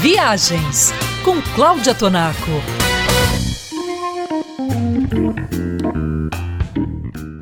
Viagens com Cláudia Tonaco.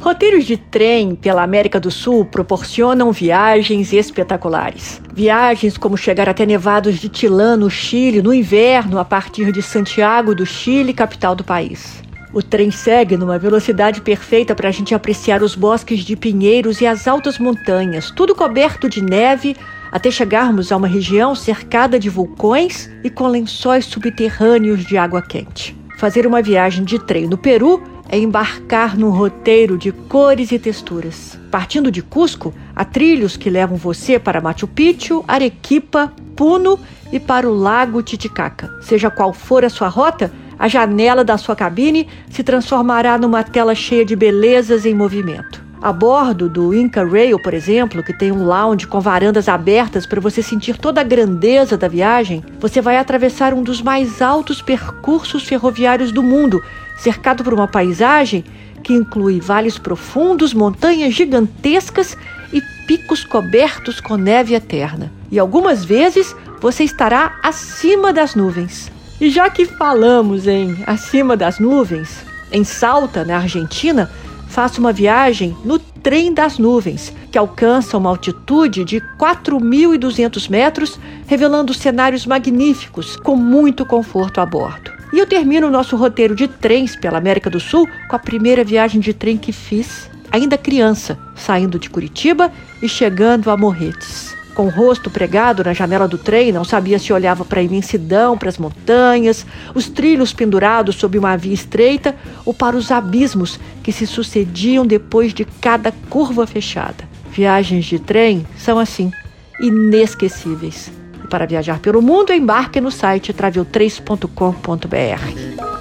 Roteiros de trem pela América do Sul proporcionam viagens espetaculares. Viagens como chegar até nevados de Tilã, no Chile, no inverno, a partir de Santiago do Chile, capital do país. O trem segue numa velocidade perfeita para a gente apreciar os bosques de pinheiros e as altas montanhas, tudo coberto de neve, até chegarmos a uma região cercada de vulcões e com lençóis subterrâneos de água quente. Fazer uma viagem de trem no Peru é embarcar num roteiro de cores e texturas. Partindo de Cusco, há trilhos que levam você para Machu Picchu, Arequipa, Puno e para o Lago Titicaca. Seja qual for a sua rota, a janela da sua cabine se transformará numa tela cheia de belezas em movimento. A bordo do Inca Rail, por exemplo, que tem um lounge com varandas abertas para você sentir toda a grandeza da viagem, você vai atravessar um dos mais altos percursos ferroviários do mundo, cercado por uma paisagem que inclui vales profundos, montanhas gigantescas e picos cobertos com neve eterna. E algumas vezes você estará acima das nuvens. E já que falamos em acima das nuvens, em Salta, na Argentina, faça uma viagem no trem das nuvens, que alcança uma altitude de 4.200 metros, revelando cenários magníficos, com muito conforto a bordo. E eu termino o nosso roteiro de trens pela América do Sul com a primeira viagem de trem que fiz, ainda criança, saindo de Curitiba e chegando a Morretes com o rosto pregado na janela do trem, não sabia se olhava para a imensidão, para as montanhas, os trilhos pendurados sob uma via estreita ou para os abismos que se sucediam depois de cada curva fechada. Viagens de trem são assim, inesquecíveis. E para viajar pelo mundo, embarque no site travel3.com.br.